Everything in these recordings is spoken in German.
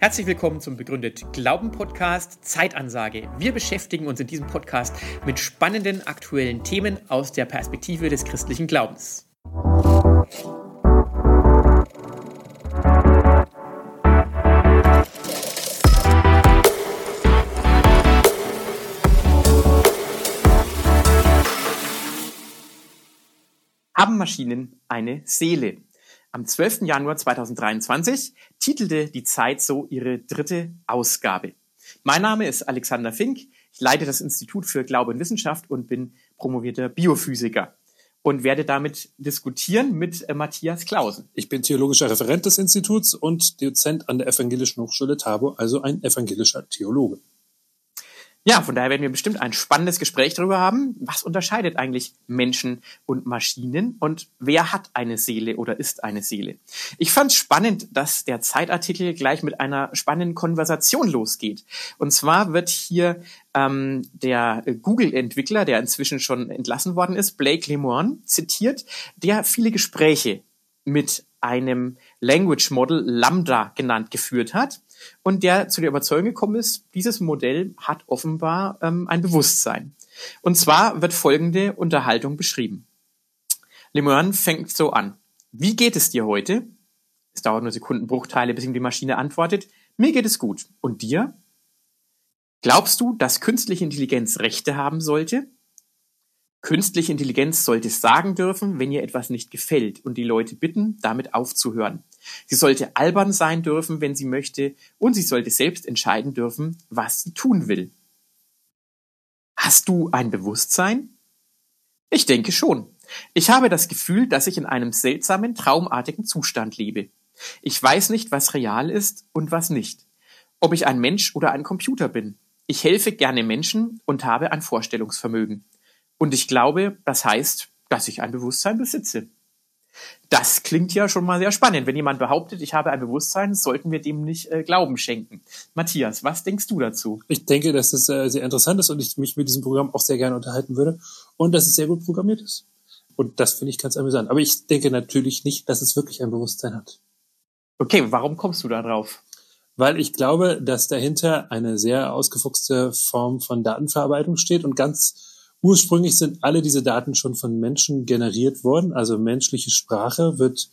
Herzlich willkommen zum Begründet Glauben Podcast Zeitansage. Wir beschäftigen uns in diesem Podcast mit spannenden aktuellen Themen aus der Perspektive des christlichen Glaubens. Haben Maschinen eine Seele? Am 12. Januar 2023 titelte die Zeit so ihre dritte Ausgabe. Mein Name ist Alexander Fink. Ich leite das Institut für Glaube und Wissenschaft und bin promovierter Biophysiker und werde damit diskutieren mit äh, Matthias Klausen. Ich bin theologischer Referent des Instituts und Dozent an der Evangelischen Hochschule Tabor, also ein evangelischer Theologe. Ja, von daher werden wir bestimmt ein spannendes Gespräch darüber haben. Was unterscheidet eigentlich Menschen und Maschinen und wer hat eine Seele oder ist eine Seele? Ich fand spannend, dass der Zeitartikel gleich mit einer spannenden Konversation losgeht. Und zwar wird hier ähm, der Google-Entwickler, der inzwischen schon entlassen worden ist, Blake Lemoine, zitiert, der viele Gespräche mit einem Language Model Lambda genannt geführt hat und der zu der Überzeugung gekommen ist, dieses Modell hat offenbar ähm, ein Bewusstsein. Und zwar wird folgende Unterhaltung beschrieben. Lemoine fängt so an. Wie geht es dir heute? Es dauert nur Sekundenbruchteile, bis ihm die Maschine antwortet. Mir geht es gut. Und dir? Glaubst du, dass künstliche Intelligenz Rechte haben sollte? Künstliche Intelligenz sollte sagen dürfen, wenn ihr etwas nicht gefällt und die Leute bitten, damit aufzuhören. Sie sollte albern sein dürfen, wenn sie möchte, und sie sollte selbst entscheiden dürfen, was sie tun will. Hast du ein Bewusstsein? Ich denke schon. Ich habe das Gefühl, dass ich in einem seltsamen, traumartigen Zustand lebe. Ich weiß nicht, was real ist und was nicht. Ob ich ein Mensch oder ein Computer bin. Ich helfe gerne Menschen und habe ein Vorstellungsvermögen. Und ich glaube, das heißt, dass ich ein Bewusstsein besitze. Das klingt ja schon mal sehr spannend. Wenn jemand behauptet, ich habe ein Bewusstsein, sollten wir dem nicht äh, Glauben schenken. Matthias, was denkst du dazu? Ich denke, dass es äh, sehr interessant ist und ich mich mit diesem Programm auch sehr gerne unterhalten würde und dass es sehr gut programmiert ist. Und das finde ich ganz amüsant. Aber ich denke natürlich nicht, dass es wirklich ein Bewusstsein hat. Okay, warum kommst du da drauf? Weil ich glaube, dass dahinter eine sehr ausgefuchste Form von Datenverarbeitung steht und ganz Ursprünglich sind alle diese Daten schon von Menschen generiert worden, also menschliche Sprache wird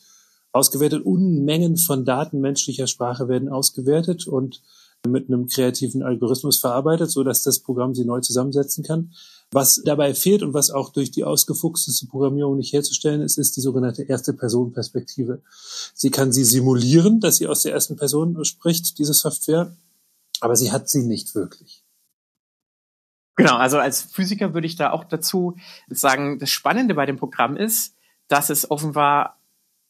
ausgewertet, Unmengen von Daten menschlicher Sprache werden ausgewertet und mit einem kreativen Algorithmus verarbeitet, so dass das Programm sie neu zusammensetzen kann. Was dabei fehlt und was auch durch die ausgefuchsteste Programmierung nicht herzustellen ist, ist die sogenannte erste Person Perspektive. Sie kann sie simulieren, dass sie aus der ersten Person spricht, diese Software, aber sie hat sie nicht wirklich. Genau, also als Physiker würde ich da auch dazu sagen, das Spannende bei dem Programm ist, dass es offenbar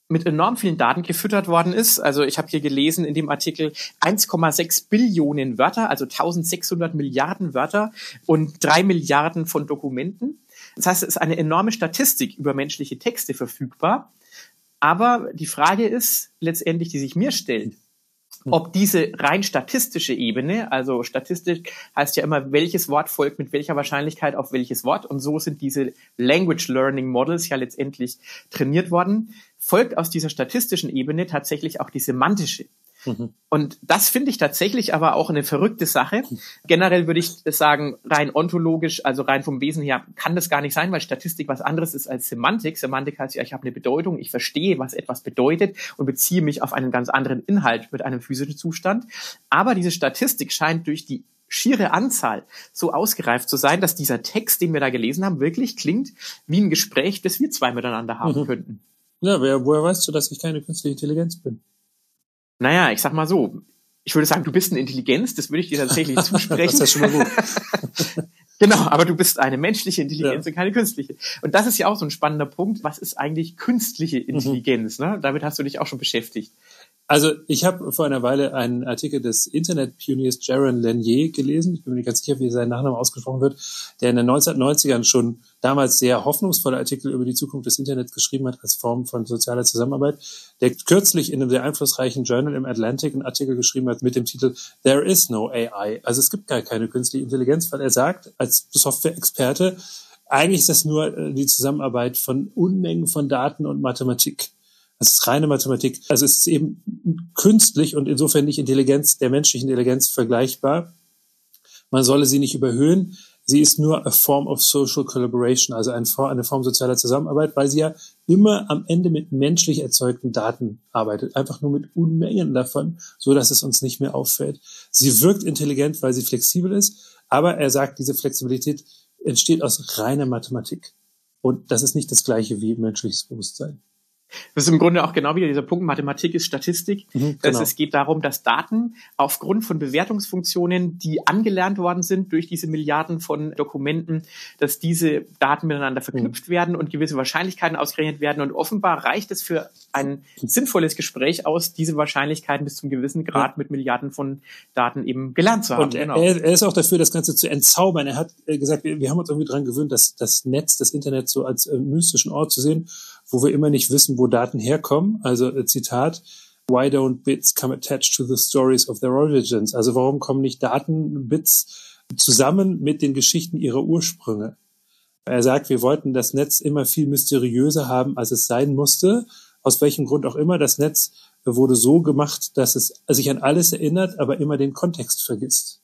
mit enorm vielen Daten gefüttert worden ist. Also ich habe hier gelesen in dem Artikel 1,6 Billionen Wörter, also 1600 Milliarden Wörter und drei Milliarden von Dokumenten. Das heißt, es ist eine enorme Statistik über menschliche Texte verfügbar. Aber die Frage ist letztendlich, die sich mir stellt, ob diese rein statistische Ebene, also Statistik heißt ja immer, welches Wort folgt mit welcher Wahrscheinlichkeit auf welches Wort und so sind diese Language Learning Models ja letztendlich trainiert worden, folgt aus dieser statistischen Ebene tatsächlich auch die semantische. Mhm. Und das finde ich tatsächlich aber auch eine verrückte Sache. Generell würde ich sagen, rein ontologisch, also rein vom Wesen her, kann das gar nicht sein, weil Statistik was anderes ist als Semantik. Semantik heißt ja, ich habe eine Bedeutung, ich verstehe, was etwas bedeutet und beziehe mich auf einen ganz anderen Inhalt mit einem physischen Zustand. Aber diese Statistik scheint durch die schiere Anzahl so ausgereift zu sein, dass dieser Text, den wir da gelesen haben, wirklich klingt wie ein Gespräch, das wir zwei miteinander haben mhm. könnten. Ja, wer, woher weißt du, dass ich keine künstliche Intelligenz bin? Naja, ich sag mal so, ich würde sagen, du bist eine Intelligenz, das würde ich dir tatsächlich zusprechen. das ist ja schon mal gut. genau, aber du bist eine menschliche Intelligenz ja. und keine künstliche. Und das ist ja auch so ein spannender Punkt. Was ist eigentlich künstliche mhm. Intelligenz? Mhm. Ne? Damit hast du dich auch schon beschäftigt. Also ich habe vor einer Weile einen Artikel des Internet-Pioniers Jaron Lanier gelesen, ich bin mir nicht ganz sicher, wie sein Nachname ausgesprochen wird, der in den 1990ern schon damals sehr hoffnungsvolle Artikel über die Zukunft des Internets geschrieben hat als Form von sozialer Zusammenarbeit, der kürzlich in einem sehr einflussreichen Journal im Atlantic einen Artikel geschrieben hat mit dem Titel There is no AI. Also es gibt gar keine künstliche Intelligenz, weil er sagt, als Software-Experte, eigentlich ist das nur äh, die Zusammenarbeit von Unmengen von Daten und Mathematik. Das ist reine Mathematik. Also es ist eben künstlich und insofern nicht Intelligenz der menschlichen Intelligenz vergleichbar. Man solle sie nicht überhöhen. Sie ist nur a form of social collaboration, also eine Form sozialer Zusammenarbeit, weil sie ja immer am Ende mit menschlich erzeugten Daten arbeitet, einfach nur mit Unmengen davon, so dass es uns nicht mehr auffällt. Sie wirkt intelligent, weil sie flexibel ist, aber er sagt, diese Flexibilität entsteht aus reiner Mathematik. Und das ist nicht das gleiche wie menschliches Bewusstsein. Das ist im Grunde auch genau wieder dieser Punkt, Mathematik ist Statistik. Mhm, genau. Es geht darum, dass Daten aufgrund von Bewertungsfunktionen, die angelernt worden sind durch diese Milliarden von Dokumenten, dass diese Daten miteinander verknüpft mhm. werden und gewisse Wahrscheinlichkeiten ausgerechnet werden. Und offenbar reicht es für ein sinnvolles Gespräch aus, diese Wahrscheinlichkeiten bis zum gewissen Grad mit Milliarden von Daten eben gelernt zu haben. Und genau. er, er, ist auch dafür, das Ganze zu entzaubern. Er hat äh, gesagt, wir, wir haben uns irgendwie daran gewöhnt, dass das Netz, das Internet so als äh, mystischen Ort zu sehen wo wir immer nicht wissen, wo Daten herkommen. Also äh, Zitat, Why don't bits come attached to the stories of their origins? Also warum kommen nicht Datenbits zusammen mit den Geschichten ihrer Ursprünge? Er sagt, wir wollten das Netz immer viel mysteriöser haben, als es sein musste. Aus welchem Grund auch immer. Das Netz wurde so gemacht, dass es sich an alles erinnert, aber immer den Kontext vergisst.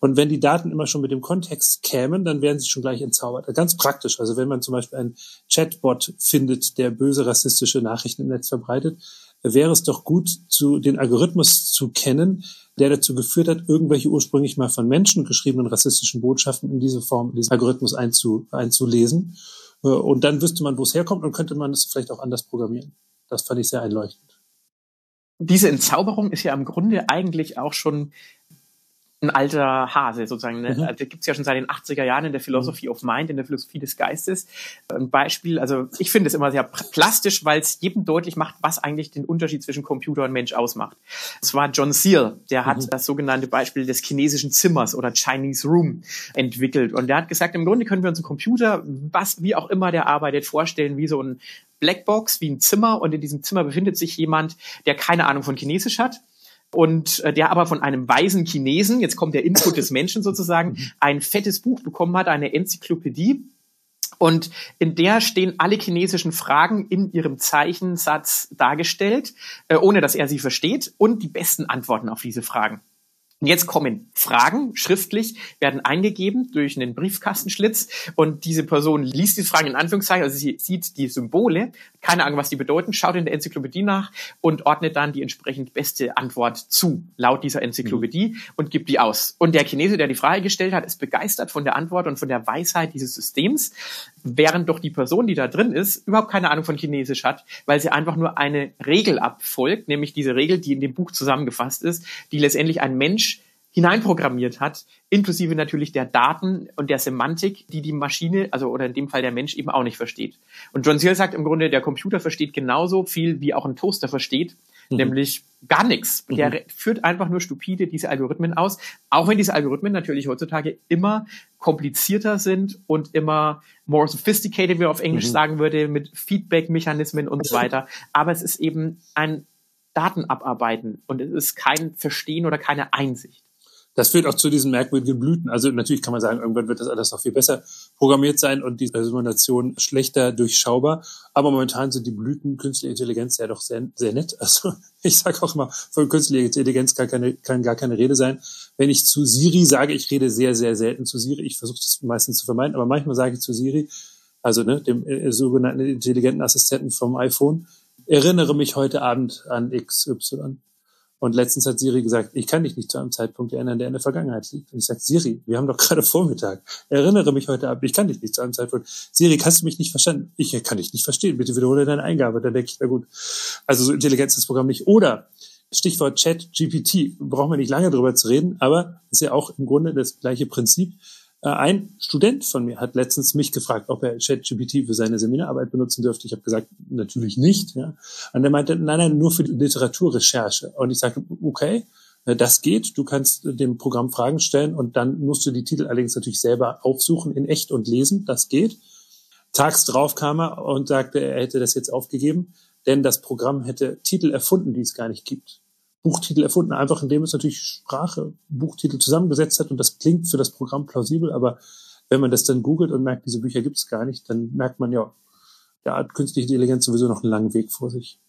Und wenn die Daten immer schon mit dem Kontext kämen, dann wären sie schon gleich entzaubert. Ganz praktisch. Also wenn man zum Beispiel einen Chatbot findet, der böse rassistische Nachrichten im Netz verbreitet, wäre es doch gut, zu, den Algorithmus zu kennen, der dazu geführt hat, irgendwelche ursprünglich mal von Menschen geschriebenen rassistischen Botschaften in diese Form, in diesen Algorithmus einzu, einzulesen. Und dann wüsste man, wo es herkommt und könnte man es vielleicht auch anders programmieren. Das fand ich sehr einleuchtend. Diese Entzauberung ist ja im Grunde eigentlich auch schon ein alter Hase sozusagen. Ne? Mhm. Also, gibt es ja schon seit den 80er Jahren in der Philosophy of Mind, in der Philosophie des Geistes. Ein Beispiel, also ich finde es immer sehr plastisch, weil es jedem deutlich macht, was eigentlich den Unterschied zwischen Computer und Mensch ausmacht. Das war John Searle, der hat mhm. das sogenannte Beispiel des chinesischen Zimmers oder Chinese Room entwickelt. Und der hat gesagt, im Grunde können wir uns einen Computer, was wie auch immer der arbeitet, vorstellen wie so ein Blackbox, wie ein Zimmer. Und in diesem Zimmer befindet sich jemand, der keine Ahnung von Chinesisch hat und äh, der aber von einem weisen Chinesen, jetzt kommt der Input des Menschen sozusagen, ein fettes Buch bekommen hat, eine Enzyklopädie. Und in der stehen alle chinesischen Fragen in ihrem Zeichensatz dargestellt, äh, ohne dass er sie versteht und die besten Antworten auf diese Fragen. Und jetzt kommen Fragen. Schriftlich, werden eingegeben durch einen Briefkastenschlitz. Und diese Person liest die Fragen in Anführungszeichen, also sie sieht die Symbole, keine Ahnung, was die bedeuten, schaut in der Enzyklopädie nach und ordnet dann die entsprechend beste Antwort zu, laut dieser Enzyklopädie mhm. und gibt die aus. Und der Chinese, der die Frage gestellt hat, ist begeistert von der Antwort und von der Weisheit dieses Systems, während doch die Person, die da drin ist, überhaupt keine Ahnung von Chinesisch hat, weil sie einfach nur eine Regel abfolgt, nämlich diese Regel, die in dem Buch zusammengefasst ist, die letztendlich ein Mensch hineinprogrammiert hat, inklusive natürlich der Daten und der Semantik, die die Maschine, also oder in dem Fall der Mensch eben auch nicht versteht. Und John Searle sagt im Grunde, der Computer versteht genauso viel, wie auch ein Toaster versteht, mhm. nämlich gar nichts. Der mhm. führt einfach nur stupide diese Algorithmen aus, auch wenn diese Algorithmen natürlich heutzutage immer komplizierter sind und immer more sophisticated, wie man auf Englisch mhm. sagen würde, mit Feedback-Mechanismen und so weiter. Aber es ist eben ein Daten abarbeiten und es ist kein Verstehen oder keine Einsicht das führt auch zu diesen merkwürdigen Blüten. Also natürlich kann man sagen, irgendwann wird das alles noch viel besser programmiert sein und die Simulation schlechter durchschaubar. Aber momentan sind die Blüten künstliche Intelligenz ja doch sehr, sehr nett. Also ich sage auch immer, von künstlicher Intelligenz kann, keine, kann gar keine Rede sein. Wenn ich zu Siri sage, ich rede sehr, sehr selten zu Siri. Ich versuche das meistens zu vermeiden, aber manchmal sage ich zu Siri, also ne, dem äh, sogenannten intelligenten Assistenten vom iPhone, erinnere mich heute Abend an XY. Und letztens hat Siri gesagt, ich kann dich nicht zu einem Zeitpunkt erinnern, der in der Vergangenheit liegt. Und ich sage, Siri, wir haben doch gerade Vormittag. Erinnere mich heute ab, ich kann dich nicht zu einem Zeitpunkt. Siri, hast du mich nicht verstanden? Ich kann dich nicht verstehen. Bitte wiederhole deine Eingabe. Dann denke ich, na gut. Also so intelligent ist das Programm nicht. Oder Stichwort Chat GPT. Brauchen wir nicht lange drüber zu reden, aber ist ja auch im Grunde das gleiche Prinzip. Äh, ein Student von mir hat letztens mich gefragt, ob er ChatGPT für seine Seminararbeit benutzen dürfte. Ich habe gesagt, natürlich nicht. Ja. Und er meinte, nein, nein, nur für die Literaturrecherche. Und ich sagte, okay, äh, das geht. Du kannst dem Programm Fragen stellen und dann musst du die Titel allerdings natürlich selber aufsuchen in echt und lesen. Das geht. Tags drauf kam er und sagte, er hätte das jetzt aufgegeben, denn das Programm hätte Titel erfunden, die es gar nicht gibt. Buchtitel erfunden, einfach indem es natürlich Sprache, Buchtitel zusammengesetzt hat und das klingt für das Programm plausibel, aber wenn man das dann googelt und merkt, diese Bücher gibt es gar nicht, dann merkt man ja, da hat künstliche Intelligenz sowieso noch einen langen Weg vor sich.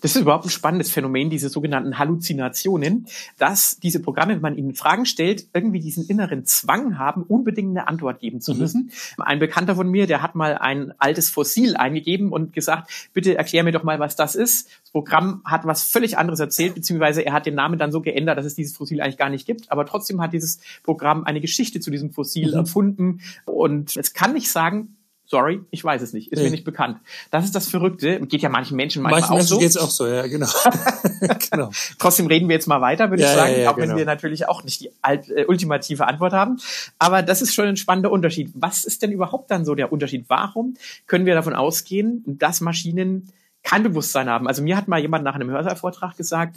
Das ist überhaupt ein spannendes Phänomen, diese sogenannten Halluzinationen, dass diese Programme, wenn man ihnen Fragen stellt, irgendwie diesen inneren Zwang haben, unbedingt eine Antwort geben zu mhm. müssen. Mhm. Ein Bekannter von mir, der hat mal ein altes Fossil eingegeben und gesagt, bitte erklär mir doch mal, was das ist. Das Programm hat was völlig anderes erzählt, beziehungsweise er hat den Namen dann so geändert, dass es dieses Fossil eigentlich gar nicht gibt. Aber trotzdem hat dieses Programm eine Geschichte zu diesem Fossil mhm. erfunden. Und es kann nicht sagen, Sorry, ich weiß es nicht. Ist nee. mir nicht bekannt. Das ist das Verrückte. Geht ja manchen Menschen manchmal manchen auch Menschen so. geht's auch so, ja, genau. genau. Trotzdem reden wir jetzt mal weiter, würde ja, ich sagen, ja, ja, auch genau. wenn wir natürlich auch nicht die äh, ultimative Antwort haben. Aber das ist schon ein spannender Unterschied. Was ist denn überhaupt dann so der Unterschied? Warum können wir davon ausgehen, dass Maschinen kein Bewusstsein haben? Also mir hat mal jemand nach einem Hörsaalvortrag gesagt,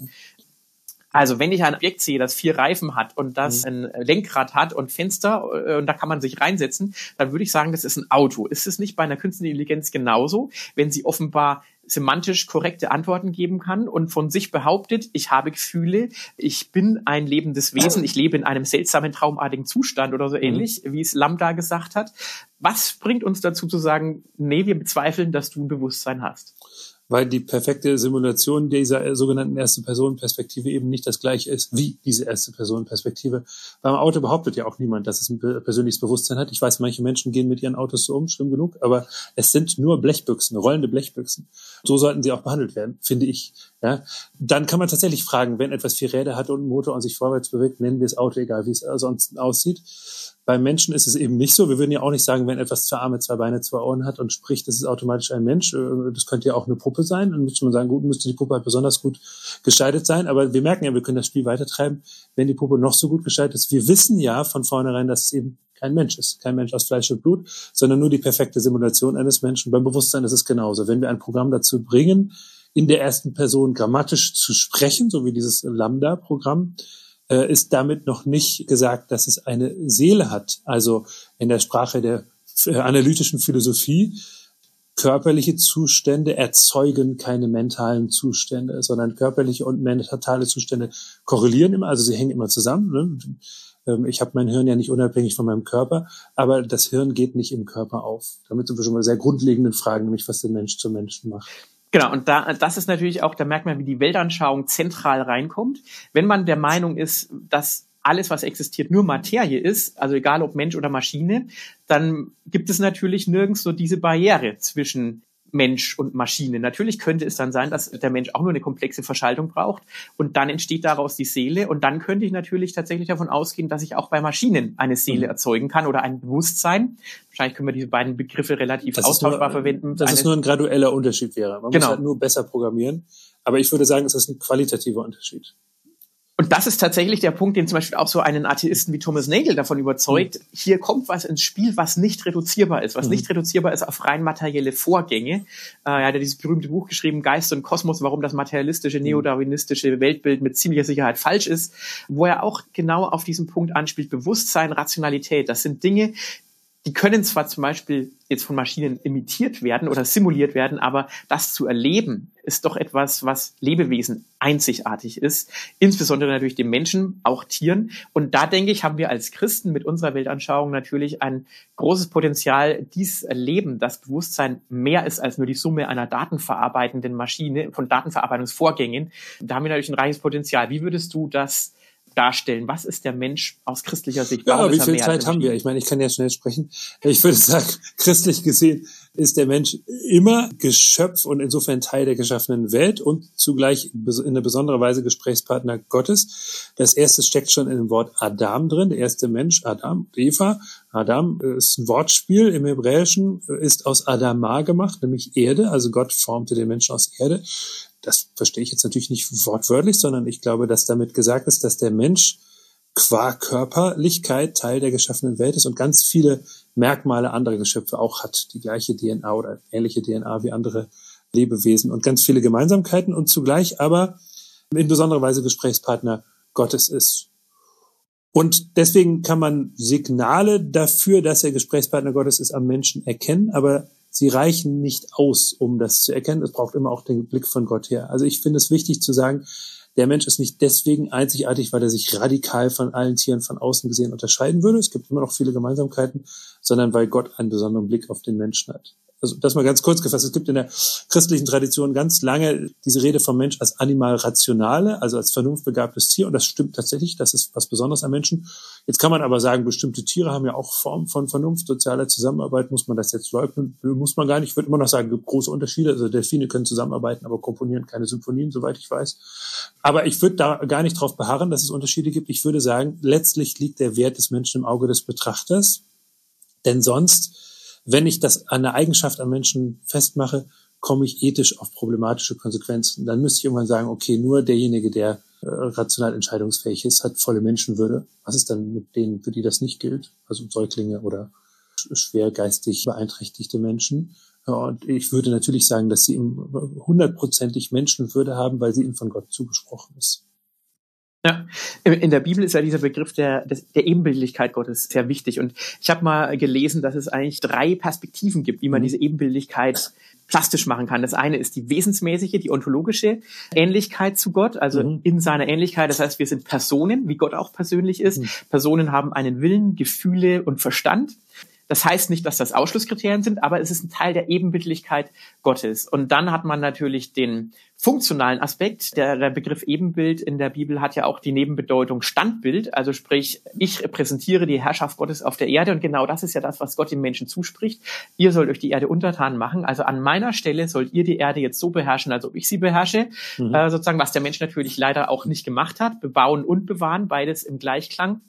also wenn ich ein Objekt sehe, das vier Reifen hat und das mhm. ein Lenkrad hat und Fenster äh, und da kann man sich reinsetzen, dann würde ich sagen, das ist ein Auto. Ist es nicht bei einer künstlichen Intelligenz genauso, wenn sie offenbar semantisch korrekte Antworten geben kann und von sich behauptet, ich habe Gefühle, ich bin ein lebendes Wesen, ich lebe in einem seltsamen, traumartigen Zustand oder so mhm. ähnlich, wie es Lambda gesagt hat. Was bringt uns dazu zu sagen, nee, wir bezweifeln, dass du ein Bewusstsein hast? Weil die perfekte Simulation dieser sogenannten Erste-Personen-Perspektive eben nicht das gleiche ist wie diese Erste-Personen-Perspektive. Beim Auto behauptet ja auch niemand, dass es ein persönliches Bewusstsein hat. Ich weiß, manche Menschen gehen mit ihren Autos so um, schlimm genug, aber es sind nur Blechbüchsen, rollende Blechbüchsen. So sollten sie auch behandelt werden, finde ich. Ja, dann kann man tatsächlich fragen, wenn etwas vier Räder hat und einen Motor und sich vorwärts bewegt, nennen wir es Auto, egal wie es ansonsten aussieht. Beim Menschen ist es eben nicht so. Wir würden ja auch nicht sagen, wenn etwas zwei Arme, zwei Beine, zwei Ohren hat und spricht, das ist automatisch ein Mensch. Äh, das könnte ja auch eine Puppe sein. Dann müsste man sagen, gut, müsste die Puppe halt besonders gut gestaltet sein. Aber wir merken ja, wir können das Spiel weitertreiben, wenn die Puppe noch so gut gestaltet ist. Wir wissen ja von vornherein, dass es eben kein Mensch ist, kein Mensch aus Fleisch und Blut, sondern nur die perfekte Simulation eines Menschen. Beim Bewusstsein ist es genauso. Wenn wir ein Programm dazu bringen, in der ersten Person grammatisch zu sprechen, so wie dieses Lambda-Programm, äh, ist damit noch nicht gesagt, dass es eine Seele hat. Also in der Sprache der äh, analytischen Philosophie körperliche Zustände erzeugen keine mentalen Zustände, sondern körperliche und mentale Zustände korrelieren immer, also sie hängen immer zusammen. Ne? Ähm, ich habe mein Hirn ja nicht unabhängig von meinem Körper, aber das Hirn geht nicht im Körper auf. Damit sind wir schon mal sehr grundlegenden Fragen, nämlich was den Mensch zum Menschen macht. Genau, und da, das ist natürlich auch, da merkt man, wie die Weltanschauung zentral reinkommt. Wenn man der Meinung ist, dass alles, was existiert, nur Materie ist, also egal ob Mensch oder Maschine, dann gibt es natürlich nirgends so diese Barriere zwischen Mensch und Maschine. Natürlich könnte es dann sein, dass der Mensch auch nur eine komplexe Verschaltung braucht und dann entsteht daraus die Seele und dann könnte ich natürlich tatsächlich davon ausgehen, dass ich auch bei Maschinen eine Seele mhm. erzeugen kann oder ein Bewusstsein. Wahrscheinlich können wir diese beiden Begriffe relativ das austauschbar nur, verwenden. Dass es nur ein gradueller Unterschied wäre. Man genau. muss halt nur besser programmieren. Aber ich würde sagen, es ist ein qualitativer Unterschied. Und das ist tatsächlich der Punkt, den zum Beispiel auch so einen Atheisten wie Thomas Nagel davon überzeugt. Mhm. Hier kommt was ins Spiel, was nicht reduzierbar ist, was mhm. nicht reduzierbar ist auf rein materielle Vorgänge. Äh, er hat ja dieses berühmte Buch geschrieben, Geist und Kosmos, warum das materialistische, mhm. neodarwinistische Weltbild mit ziemlicher Sicherheit falsch ist, wo er auch genau auf diesen Punkt anspielt, Bewusstsein, Rationalität. Das sind Dinge, die können zwar zum Beispiel jetzt von Maschinen imitiert werden oder simuliert werden, aber das zu erleben ist doch etwas, was Lebewesen einzigartig ist, insbesondere natürlich den Menschen, auch Tieren. Und da denke ich, haben wir als Christen mit unserer Weltanschauung natürlich ein großes Potenzial, dies Erleben, das Bewusstsein mehr ist als nur die Summe einer datenverarbeitenden Maschine, von Datenverarbeitungsvorgängen. Da haben wir natürlich ein reiches Potenzial. Wie würdest du das darstellen? Was ist der Mensch aus christlicher Sicht? Ja, wie viel Zeit haben wir? Ich meine, ich kann ja schnell sprechen. Ich würde sagen, christlich gesehen ist der Mensch immer Geschöpf und insofern Teil der geschaffenen Welt und zugleich in einer besonderen Weise Gesprächspartner Gottes. Das erste steckt schon in dem Wort Adam drin, der erste Mensch, Adam, Eva. Adam ist ein Wortspiel im Hebräischen, ist aus Adama gemacht, nämlich Erde, also Gott formte den Menschen aus Erde das verstehe ich jetzt natürlich nicht wortwörtlich, sondern ich glaube, dass damit gesagt ist, dass der Mensch qua Körperlichkeit Teil der geschaffenen Welt ist und ganz viele Merkmale anderer Geschöpfe auch hat, die gleiche DNA oder ähnliche DNA wie andere Lebewesen und ganz viele Gemeinsamkeiten und zugleich aber in besonderer Weise Gesprächspartner Gottes ist. Und deswegen kann man Signale dafür, dass er Gesprächspartner Gottes ist, am Menschen erkennen, aber sie reichen nicht aus, um das zu erkennen. Es braucht immer auch den Blick von Gott her. Also ich finde es wichtig zu sagen, der Mensch ist nicht deswegen einzigartig, weil er sich radikal von allen Tieren von außen gesehen unterscheiden würde. Es gibt immer noch viele Gemeinsamkeiten, sondern weil Gott einen besonderen Blick auf den Menschen hat also das mal ganz kurz gefasst, es gibt in der christlichen Tradition ganz lange diese Rede vom Mensch als animal rationale, also als vernunftbegabtes Tier. Und das stimmt tatsächlich, das ist was Besonderes am Menschen. Jetzt kann man aber sagen, bestimmte Tiere haben ja auch Formen von Vernunft, sozialer Zusammenarbeit, muss man das jetzt leugnen, muss man gar nicht, ich würde immer noch sagen, gibt große Unterschiede, also Delfine können zusammenarbeiten, aber komponieren keine Symphonien, soweit ich weiß. Aber ich würde da gar nicht drauf beharren, dass es Unterschiede gibt. Ich würde sagen, letztlich liegt der Wert des Menschen im Auge des Betrachters, denn sonst wenn ich das an einer Eigenschaft am Menschen festmache, komme ich ethisch auf problematische Konsequenzen. Dann müsste ich irgendwann sagen, okay, nur derjenige, der äh, rational entscheidungsfähig ist, hat volle Menschenwürde. Was ist dann mit denen, für die das nicht gilt? Also Säuglinge oder schwer geistig beeinträchtigte Menschen. Und ich würde natürlich sagen, dass sie hundertprozentig Menschenwürde haben, weil sie ihnen von Gott zugesprochen ist. Ja, in der Bibel ist ja dieser Begriff der, der Ebenbildlichkeit Gottes sehr wichtig. Und ich habe mal gelesen, dass es eigentlich drei Perspektiven gibt, wie man mhm. diese Ebenbildlichkeit plastisch machen kann. Das eine ist die wesensmäßige, die ontologische Ähnlichkeit zu Gott, also mhm. in seiner Ähnlichkeit. Das heißt, wir sind Personen, wie Gott auch persönlich ist. Mhm. Personen haben einen Willen, Gefühle und Verstand. Das heißt nicht, dass das Ausschlusskriterien sind, aber es ist ein Teil der Ebenbildlichkeit Gottes. Und dann hat man natürlich den funktionalen Aspekt. Der, der Begriff Ebenbild in der Bibel hat ja auch die Nebenbedeutung Standbild. Also sprich, ich repräsentiere die Herrschaft Gottes auf der Erde und genau das ist ja das, was Gott dem Menschen zuspricht. Ihr sollt euch die Erde untertan machen. Also an meiner Stelle sollt ihr die Erde jetzt so beherrschen, als ob ich sie beherrsche. Mhm. Äh, sozusagen, was der Mensch natürlich leider auch nicht gemacht hat. Bebauen und bewahren, beides im Gleichklang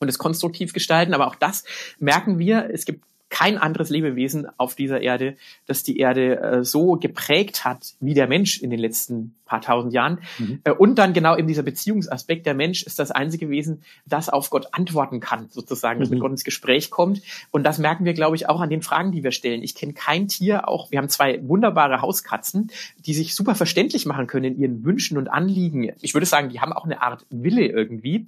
und es konstruktiv gestalten. Aber auch das merken wir. Es gibt kein anderes Lebewesen auf dieser Erde, das die Erde äh, so geprägt hat wie der Mensch in den letzten paar tausend Jahren. Mhm. Äh, und dann genau eben dieser Beziehungsaspekt. Der Mensch ist das einzige Wesen, das auf Gott antworten kann, sozusagen, das mhm. mit Gott ins Gespräch kommt. Und das merken wir, glaube ich, auch an den Fragen, die wir stellen. Ich kenne kein Tier, auch wir haben zwei wunderbare Hauskatzen, die sich super verständlich machen können in ihren Wünschen und Anliegen. Ich würde sagen, die haben auch eine Art Wille irgendwie.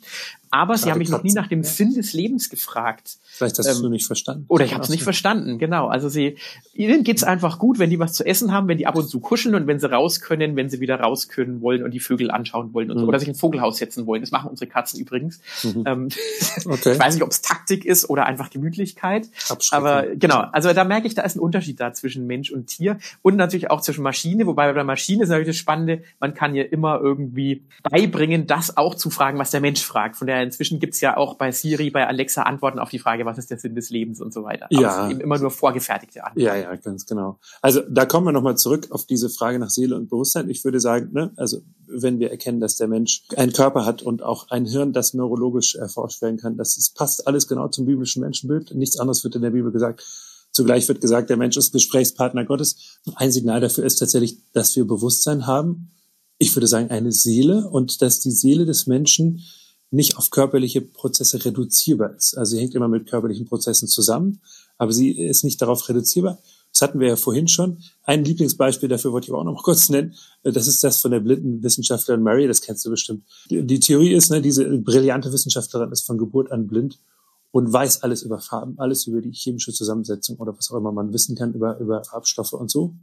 Aber sie haben mich noch nie nach dem Sinn des Lebens gefragt. Vielleicht hast ähm, du nicht verstanden. Oder ich habe es nicht verstanden, genau. Also sie, ihnen geht's einfach gut, wenn die was zu essen haben, wenn die ab und zu kuscheln und wenn sie raus können, wenn sie wieder raus können wollen und die Vögel anschauen wollen und so. Mhm. Oder sich ein Vogelhaus setzen wollen. Das machen unsere Katzen übrigens. Mhm. Ähm, okay. ich weiß nicht, ob es Taktik ist oder einfach Gemütlichkeit. Aber genau, also da merke ich, da ist ein Unterschied da zwischen Mensch und Tier und natürlich auch zwischen Maschine, wobei bei der Maschine ist natürlich das Spannende, man kann ihr immer irgendwie beibringen, das auch zu fragen, was der Mensch fragt. Von der inzwischen gibt's ja auch bei Siri, bei Alexa Antworten auf die Frage, was ist der Sinn des Lebens und so weiter. Aber ja. eben immer nur vorgefertigte Antworten. Ja, ja, ganz genau. Also da kommen wir nochmal zurück auf diese Frage nach Seele und Bewusstsein. Ich würde sagen, ne, also wenn wir erkennen, dass der Mensch einen Körper hat und auch ein Hirn, das neurologisch erforscht werden kann, das ist, passt alles genau zum biblischen Menschenbild. Nichts anderes wird in der Bibel gesagt. Zugleich wird gesagt, der Mensch ist Gesprächspartner Gottes. Ein Signal dafür ist tatsächlich, dass wir Bewusstsein haben. Ich würde sagen, eine Seele und dass die Seele des Menschen nicht auf körperliche Prozesse reduzierbar ist. Also sie hängt immer mit körperlichen Prozessen zusammen, aber sie ist nicht darauf reduzierbar. Das hatten wir ja vorhin schon. Ein Lieblingsbeispiel dafür wollte ich auch noch mal kurz nennen. Das ist das von der blinden Wissenschaftlerin Mary, das kennst du bestimmt. Die, Theorie ist, ne, diese brillante Wissenschaftlerin ist von Geburt an blind und weiß alles über Farben, alles über die chemische Zusammensetzung oder was auch immer man wissen kann über, über Farbstoffe und so.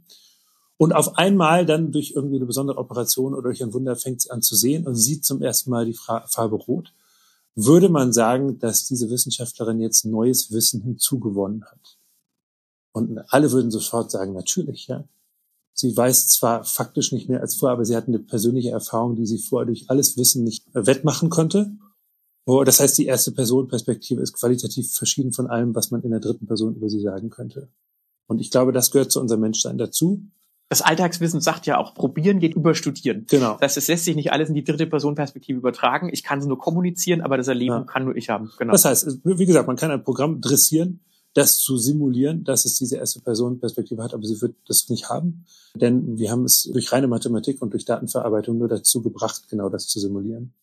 Und auf einmal dann durch irgendwie eine besondere Operation oder durch ein Wunder fängt sie an zu sehen und sieht zum ersten Mal die Farbe Rot. Würde man sagen, dass diese Wissenschaftlerin jetzt neues Wissen hinzugewonnen hat? Und alle würden sofort sagen, natürlich, ja. Sie weiß zwar faktisch nicht mehr als vorher, aber sie hat eine persönliche Erfahrung, die sie vorher durch alles Wissen nicht wettmachen konnte. Oh, das heißt, die erste Personenperspektive ist qualitativ verschieden von allem, was man in der dritten Person über sie sagen könnte. Und ich glaube, das gehört zu unserem Menschsein dazu das Alltagswissen sagt ja auch, probieren geht über studieren. Genau. Das heißt, es lässt sich nicht alles in die dritte Person Perspektive übertragen. Ich kann es nur kommunizieren, aber das Erleben ja. kann nur ich haben. Genau. Das heißt, wie gesagt, man kann ein Programm dressieren, das zu simulieren, dass es diese erste Person Perspektive hat, aber sie wird das nicht haben. Denn wir haben es durch reine Mathematik und durch Datenverarbeitung nur dazu gebracht, genau das zu simulieren.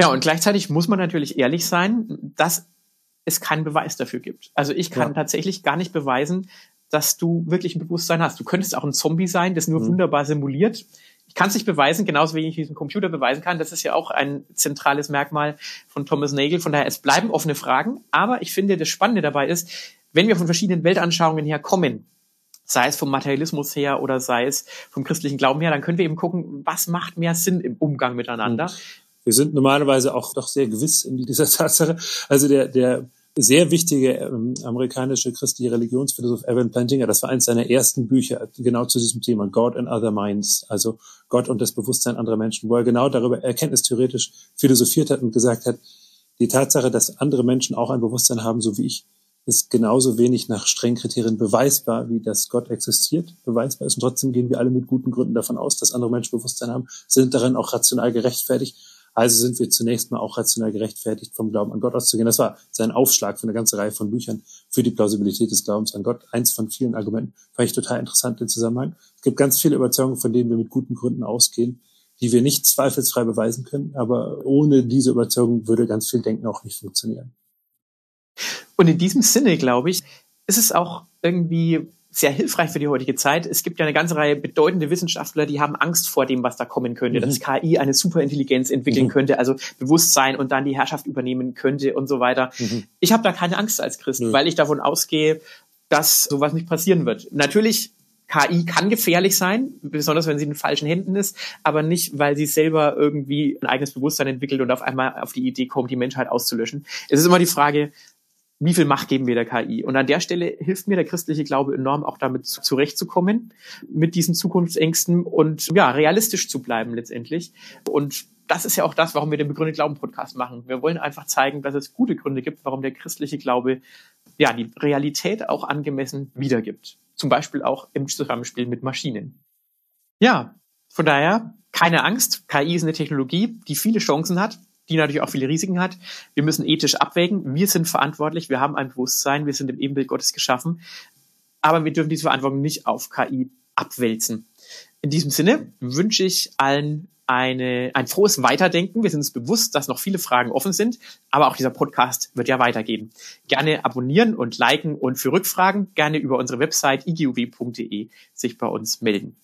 Ja, und gleichzeitig muss man natürlich ehrlich sein, dass es keinen Beweis dafür gibt. Also ich kann ja. tatsächlich gar nicht beweisen, dass du wirklich ein Bewusstsein hast. Du könntest auch ein Zombie sein, das nur mhm. wunderbar simuliert. Ich kann es nicht beweisen, genauso wie ich diesen Computer beweisen kann. Das ist ja auch ein zentrales Merkmal von Thomas Nagel. Von daher, es bleiben offene Fragen. Aber ich finde, das Spannende dabei ist, wenn wir von verschiedenen Weltanschauungen her kommen, sei es vom Materialismus her oder sei es vom christlichen Glauben her, dann können wir eben gucken, was macht mehr Sinn im Umgang miteinander. Wir sind normalerweise auch doch sehr gewiss in dieser Tatsache. Also der, der sehr wichtige ähm, amerikanische christliche Religionsphilosoph Evan Plantinga, das war eines seiner ersten Bücher genau zu diesem Thema, God and Other Minds, also Gott und das Bewusstsein anderer Menschen, wo er genau darüber erkenntnistheoretisch philosophiert hat und gesagt hat, die Tatsache, dass andere Menschen auch ein Bewusstsein haben, so wie ich, ist genauso wenig nach strengen Kriterien beweisbar, wie dass Gott existiert, beweisbar ist. Und trotzdem gehen wir alle mit guten Gründen davon aus, dass andere Menschen Bewusstsein haben, sind darin auch rational gerechtfertigt. Also sind wir zunächst mal auch rational gerechtfertigt, vom Glauben an Gott auszugehen. Das war sein Aufschlag für eine ganze Reihe von Büchern für die Plausibilität des Glaubens an Gott. Eins von vielen Argumenten fand ich total interessant im Zusammenhang. Es gibt ganz viele Überzeugungen, von denen wir mit guten Gründen ausgehen, die wir nicht zweifelsfrei beweisen können. Aber ohne diese Überzeugung würde ganz viel Denken auch nicht funktionieren. Und in diesem Sinne, glaube ich, ist es auch irgendwie sehr hilfreich für die heutige Zeit. Es gibt ja eine ganze Reihe bedeutende Wissenschaftler, die haben Angst vor dem, was da kommen könnte, mhm. dass KI eine Superintelligenz entwickeln mhm. könnte, also Bewusstsein und dann die Herrschaft übernehmen könnte und so weiter. Mhm. Ich habe da keine Angst als Christ, mhm. weil ich davon ausgehe, dass sowas nicht passieren wird. Natürlich KI kann gefährlich sein, besonders wenn sie in falschen Händen ist, aber nicht, weil sie selber irgendwie ein eigenes Bewusstsein entwickelt und auf einmal auf die Idee kommt, die Menschheit auszulöschen. Es ist immer die Frage, wie viel Macht geben wir der KI? Und an der Stelle hilft mir der christliche Glaube enorm, auch damit zurechtzukommen, mit diesen Zukunftsängsten und ja, realistisch zu bleiben letztendlich. Und das ist ja auch das, warum wir den Begründet Glauben Podcast machen. Wir wollen einfach zeigen, dass es gute Gründe gibt, warum der christliche Glaube ja die Realität auch angemessen wiedergibt. Zum Beispiel auch im Zusammenspiel mit Maschinen. Ja, von daher keine Angst. KI ist eine Technologie, die viele Chancen hat, die natürlich auch viele Risiken hat. Wir müssen ethisch abwägen. Wir sind verantwortlich. Wir haben ein Bewusstsein. Wir sind im Ebenbild Gottes geschaffen. Aber wir dürfen diese Verantwortung nicht auf KI abwälzen. In diesem Sinne wünsche ich allen eine, ein frohes Weiterdenken. Wir sind uns bewusst, dass noch viele Fragen offen sind, aber auch dieser Podcast wird ja weitergehen. Gerne abonnieren und liken und für Rückfragen gerne über unsere Website igub.de sich bei uns melden.